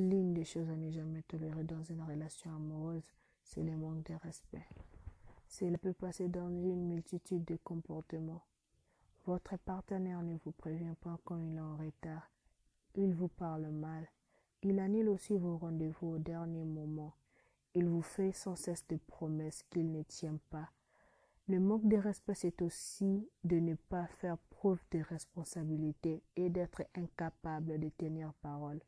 l'une des choses à ne jamais tolérer dans une relation amoureuse, c'est le manque de respect. Cela peut passer dans une multitude de comportements. Votre partenaire ne vous prévient pas quand il est en retard. Il vous parle mal. Il annule aussi vos rendez-vous au dernier moment. Il vous fait sans cesse de promesses qu'il ne tient pas. Le manque de respect, c'est aussi de ne pas faire preuve de responsabilité et d'être incapable de tenir parole.